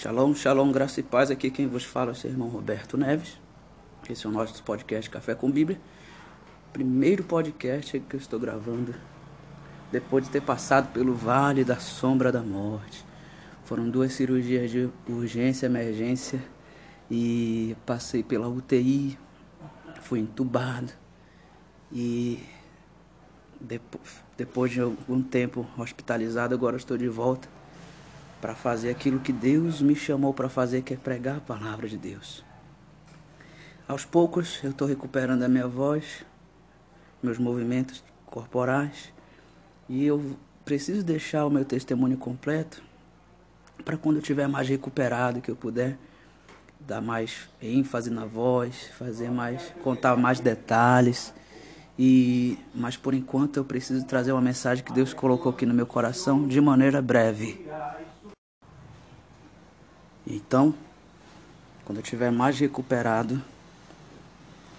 Shalom, shalom, graça e paz. Aqui quem vos fala é o seu irmão Roberto Neves. Esse é o nosso podcast Café com Bíblia. Primeiro podcast que eu estou gravando depois de ter passado pelo vale da sombra da morte. Foram duas cirurgias de urgência, emergência e passei pela UTI, fui entubado e depois, depois de algum tempo hospitalizado, agora estou de volta para fazer aquilo que Deus me chamou para fazer, que é pregar a palavra de Deus. Aos poucos eu estou recuperando a minha voz, meus movimentos corporais e eu preciso deixar o meu testemunho completo para quando eu estiver mais recuperado, que eu puder dar mais ênfase na voz, fazer mais, contar mais detalhes. E mas por enquanto eu preciso trazer uma mensagem que Deus colocou aqui no meu coração de maneira breve. Então, quando eu estiver mais recuperado,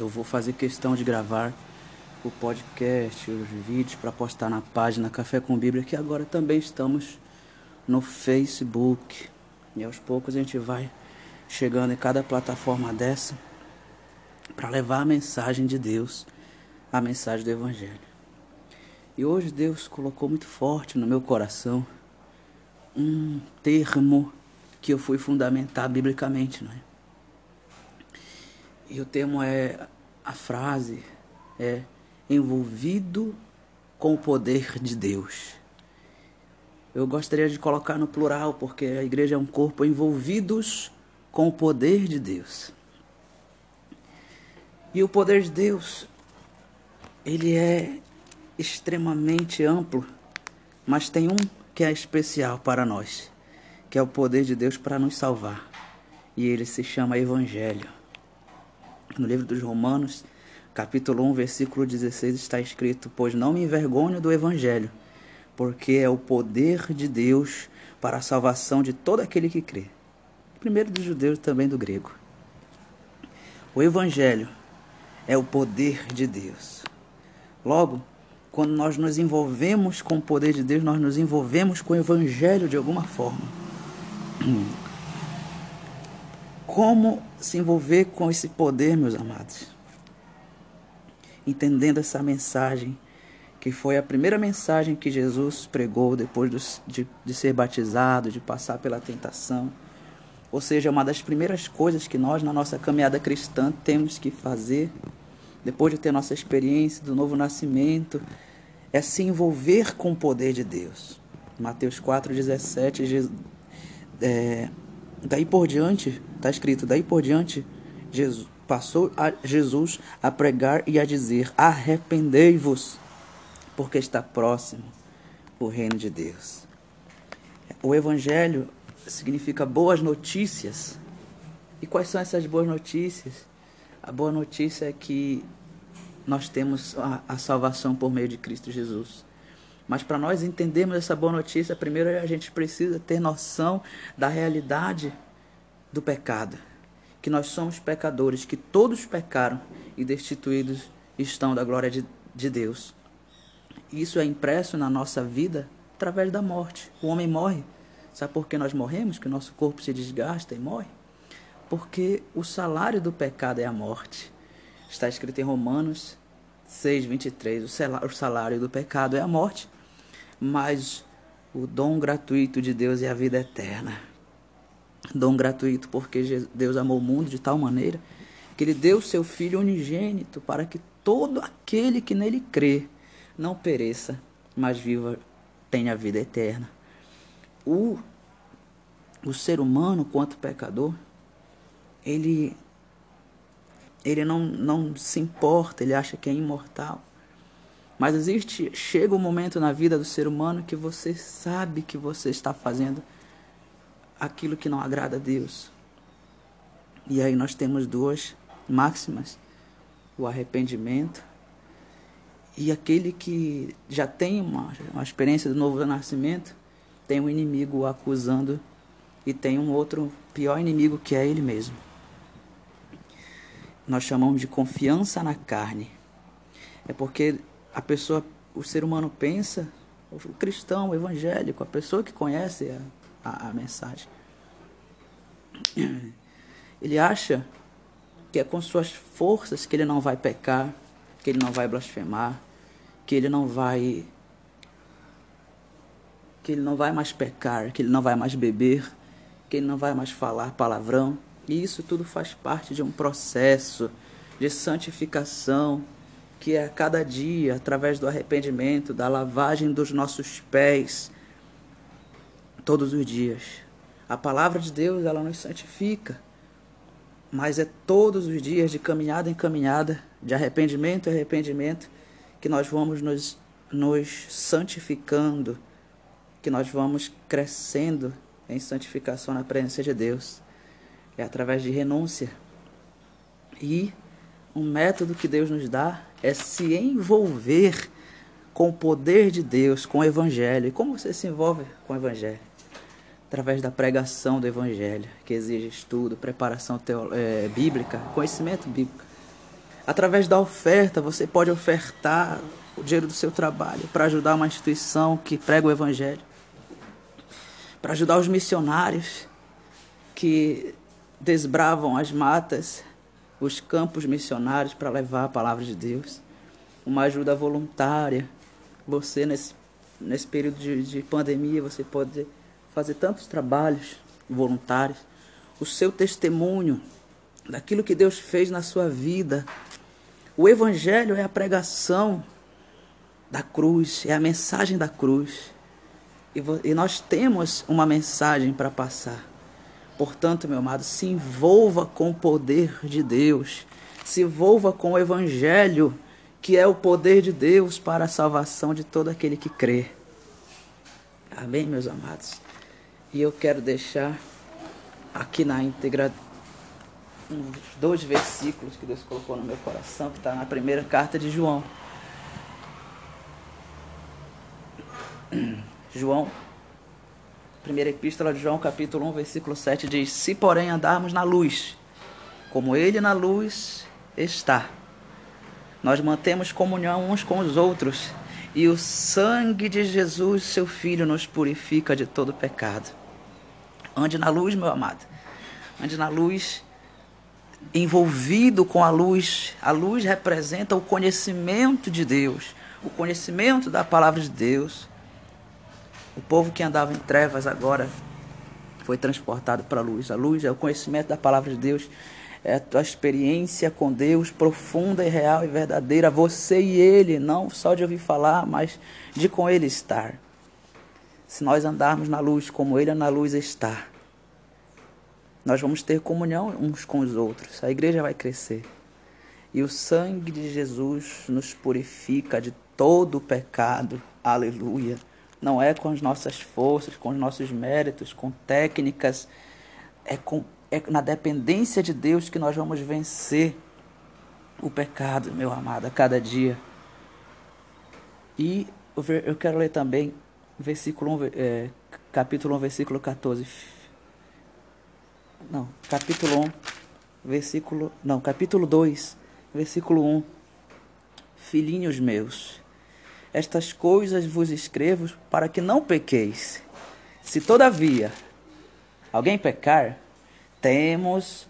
eu vou fazer questão de gravar o podcast, os vídeos para postar na página Café com Bíblia, que agora também estamos no Facebook. E aos poucos a gente vai chegando em cada plataforma dessa para levar a mensagem de Deus, a mensagem do Evangelho. E hoje Deus colocou muito forte no meu coração um termo que eu fui fundamentar biblicamente, é? E o termo é a frase é envolvido com o poder de Deus. Eu gostaria de colocar no plural porque a igreja é um corpo envolvidos com o poder de Deus. E o poder de Deus ele é extremamente amplo, mas tem um que é especial para nós que é o poder de Deus para nos salvar. E ele se chama Evangelho. No livro dos Romanos, capítulo 1, versículo 16, está escrito: Pois não me envergonho do Evangelho, porque é o poder de Deus para a salvação de todo aquele que crê. Primeiro dos judeus, também do grego. O Evangelho é o poder de Deus. Logo, quando nós nos envolvemos com o poder de Deus, nós nos envolvemos com o Evangelho de alguma forma. Como se envolver com esse poder, meus amados? Entendendo essa mensagem, que foi a primeira mensagem que Jesus pregou depois de, de ser batizado, de passar pela tentação. Ou seja, uma das primeiras coisas que nós, na nossa caminhada cristã, temos que fazer, depois de ter nossa experiência do novo nascimento, é se envolver com o poder de Deus. Mateus 4,17, é, daí por diante, está escrito, daí por diante, Jesus, passou a Jesus a pregar e a dizer: Arrependei-vos, porque está próximo o reino de Deus. O Evangelho significa boas notícias. E quais são essas boas notícias? A boa notícia é que nós temos a, a salvação por meio de Cristo Jesus. Mas para nós entendermos essa boa notícia, primeiro a gente precisa ter noção da realidade do pecado. Que nós somos pecadores, que todos pecaram e destituídos estão da glória de, de Deus. Isso é impresso na nossa vida através da morte. O homem morre. Sabe por que nós morremos? Que o nosso corpo se desgasta e morre? Porque o salário do pecado é a morte. Está escrito em Romanos 6, 23. O salário do pecado é a morte mas o dom gratuito de Deus é a vida eterna. Dom gratuito porque Deus amou o mundo de tal maneira que ele deu seu Filho unigênito para que todo aquele que nele crê não pereça, mas viva, tenha a vida eterna. O, o ser humano, quanto pecador, ele, ele não, não se importa, ele acha que é imortal. Mas existe, chega um momento na vida do ser humano que você sabe que você está fazendo aquilo que não agrada a Deus. E aí nós temos duas máximas: o arrependimento e aquele que já tem uma, uma experiência do novo nascimento, tem um inimigo o acusando e tem um outro pior inimigo que é ele mesmo. Nós chamamos de confiança na carne. É porque a pessoa, o ser humano pensa, o cristão, o evangélico, a pessoa que conhece a, a, a mensagem, Ele acha que é com suas forças que ele não vai pecar, que ele não vai blasfemar, que ele não vai que ele não vai mais pecar, que ele não vai mais beber, que ele não vai mais falar palavrão. E isso tudo faz parte de um processo de santificação que a cada dia, através do arrependimento, da lavagem dos nossos pés, todos os dias. A palavra de Deus, ela nos santifica, mas é todos os dias, de caminhada em caminhada, de arrependimento em arrependimento, que nós vamos nos, nos santificando, que nós vamos crescendo em santificação na presença de Deus. É através de renúncia. E um método que Deus nos dá é se envolver com o poder de Deus, com o Evangelho. E como você se envolve com o Evangelho? Através da pregação do Evangelho, que exige estudo, preparação é, bíblica, conhecimento bíblico. Através da oferta, você pode ofertar o dinheiro do seu trabalho para ajudar uma instituição que prega o Evangelho para ajudar os missionários que desbravam as matas, os campos missionários para levar a palavra de Deus. Uma ajuda voluntária. Você, nesse, nesse período de, de pandemia, você pode fazer tantos trabalhos voluntários. O seu testemunho daquilo que Deus fez na sua vida. O Evangelho é a pregação da cruz, é a mensagem da cruz. E, nós temos uma mensagem para passar. Portanto, meu amado, se envolva com o poder de Deus. Se envolva com o Evangelho, que é o poder de Deus para a salvação de todo aquele que crê. Amém, meus amados? E eu quero deixar aqui na íntegra uns dois versículos que Deus colocou no meu coração, que está na primeira carta de João. João, primeira epístola de João, capítulo 1, versículo 7 diz: Se porém andarmos na luz, como ele na luz está, nós mantemos comunhão uns com os outros, e o sangue de Jesus, seu filho, nos purifica de todo pecado. Ande na luz, meu amado. Ande na luz, envolvido com a luz. A luz representa o conhecimento de Deus, o conhecimento da palavra de Deus o povo que andava em trevas agora foi transportado para a luz. A luz é o conhecimento da palavra de Deus, é a tua experiência com Deus profunda e real e verdadeira. Você e Ele, não só de ouvir falar, mas de com Ele estar. Se nós andarmos na luz como Ele na luz está, nós vamos ter comunhão uns com os outros. A igreja vai crescer. E o sangue de Jesus nos purifica de todo o pecado. Aleluia. Não é com as nossas forças, com os nossos méritos, com técnicas. É, com, é na dependência de Deus que nós vamos vencer o pecado, meu amado, a cada dia. E eu quero ler também versículo 1, é, capítulo 1, versículo 14. Não, capítulo 1, versículo. Não, capítulo 2, versículo 1. Filhinhos meus, estas coisas vos escrevo para que não pequeis. Se todavia alguém pecar, temos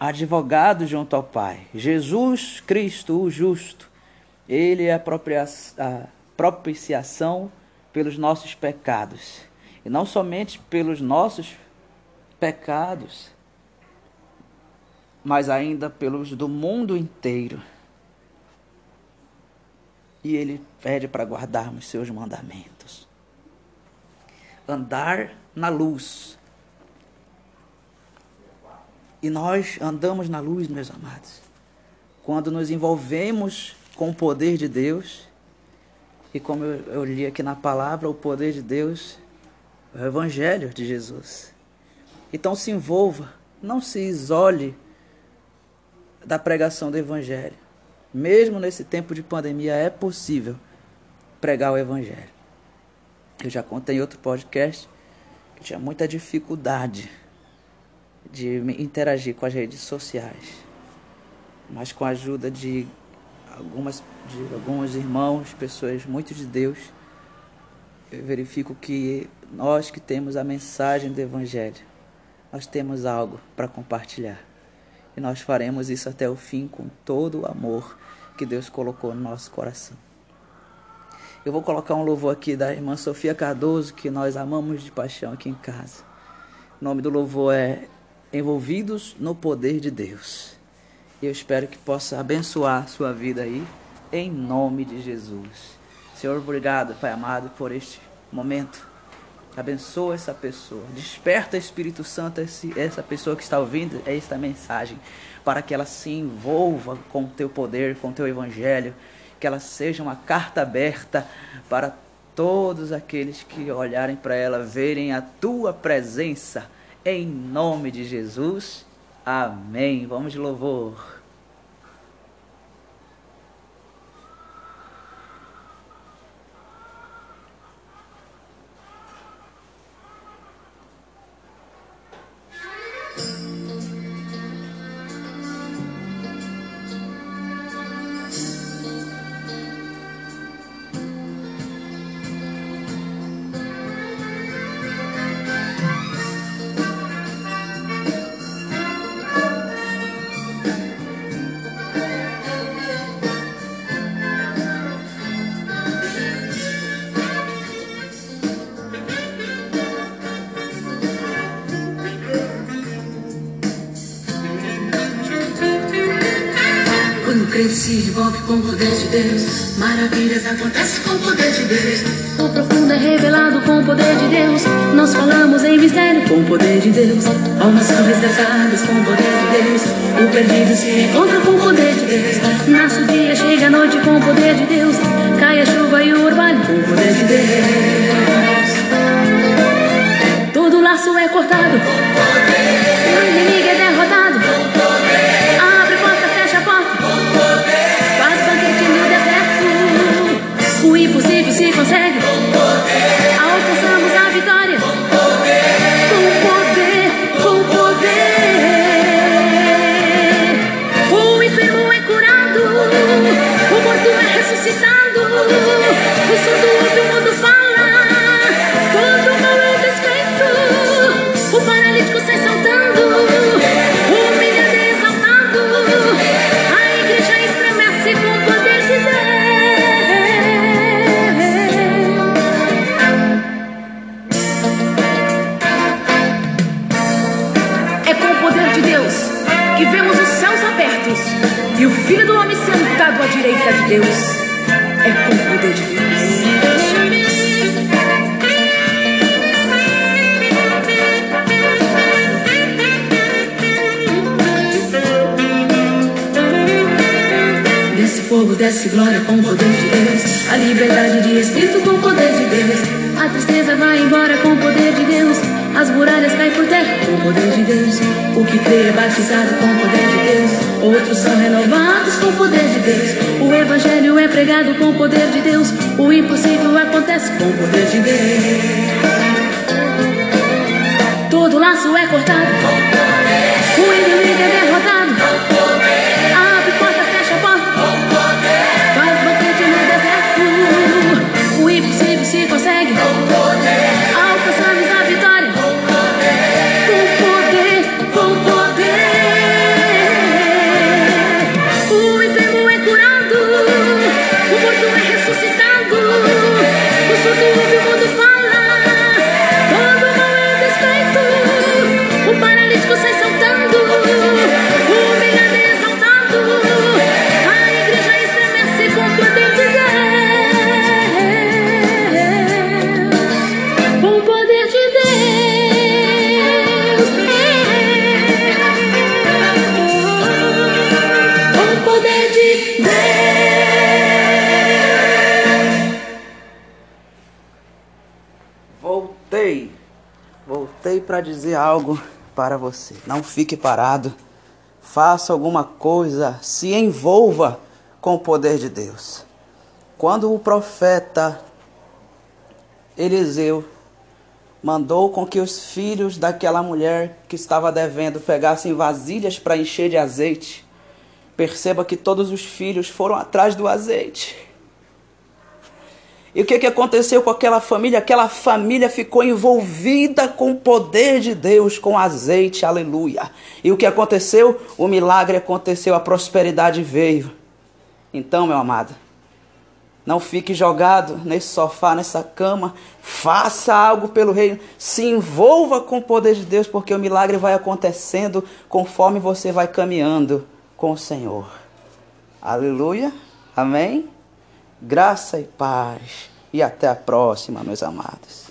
advogado junto ao Pai, Jesus Cristo, o justo. Ele é a propiciação pelos nossos pecados. E não somente pelos nossos pecados, mas ainda pelos do mundo inteiro e ele pede para guardarmos seus mandamentos. Andar na luz. E nós andamos na luz, meus amados, quando nos envolvemos com o poder de Deus, e como eu, eu li aqui na palavra, o poder de Deus é o Evangelho de Jesus. Então se envolva, não se isole da pregação do Evangelho mesmo nesse tempo de pandemia, é possível pregar o Evangelho. Eu já contei em outro podcast que tinha muita dificuldade de interagir com as redes sociais, mas com a ajuda de algumas de alguns irmãos, pessoas muito de Deus, eu verifico que nós que temos a mensagem do Evangelho, nós temos algo para compartilhar. E nós faremos isso até o fim com todo o amor que Deus colocou no nosso coração. Eu vou colocar um louvor aqui da irmã Sofia Cardoso, que nós amamos de paixão aqui em casa. O nome do louvor é Envolvidos no Poder de Deus. Eu espero que possa abençoar a sua vida aí, em nome de Jesus. Senhor, obrigado, Pai amado, por este momento. Abençoa essa pessoa. Desperta, Espírito Santo, essa pessoa que está ouvindo esta mensagem, para que ela se envolva com o teu poder, com o teu evangelho que ela seja uma carta aberta para todos aqueles que olharem para ela, verem a tua presença, em nome de Jesus. Amém. Vamos de louvor. Se envolve com o poder de Deus. Maravilhas acontecem com o poder de Deus. O profundo é revelado com o poder de Deus. Nós falamos em mistério com o poder de Deus. Almas são resgatadas com o poder de Deus. O perdido se encontra com o poder de Deus. Nasce o dia, chega a noite com o poder de Deus. Cai a chuva e o orvalho com o poder de Deus. Todo laço é cortado. O inimigo é derrotado. Se consegue. Com poder. Fogo, desce glória com o poder de Deus. A liberdade de espírito com o poder de Deus. A tristeza vai embora com o poder de Deus. As muralhas caem por terra com o poder de Deus. O que crê é batizado com o poder de Deus. Outros são renovados com o poder de Deus. O evangelho é pregado com o poder de Deus. O impossível acontece com o poder de Deus. Todo laço é cortado. O inimigo é derrotado. Para dizer algo para você. Não fique parado. Faça alguma coisa. Se envolva com o poder de Deus. Quando o profeta Eliseu mandou com que os filhos daquela mulher que estava devendo pegassem vasilhas para encher de azeite, perceba que todos os filhos foram atrás do azeite. E o que, que aconteceu com aquela família? Aquela família ficou envolvida com o poder de Deus, com azeite, aleluia. E o que aconteceu? O milagre aconteceu, a prosperidade veio. Então, meu amado, não fique jogado nesse sofá, nessa cama. Faça algo pelo reino. Se envolva com o poder de Deus, porque o milagre vai acontecendo conforme você vai caminhando com o Senhor. Aleluia. Amém. Graça e paz. E até a próxima, meus amados.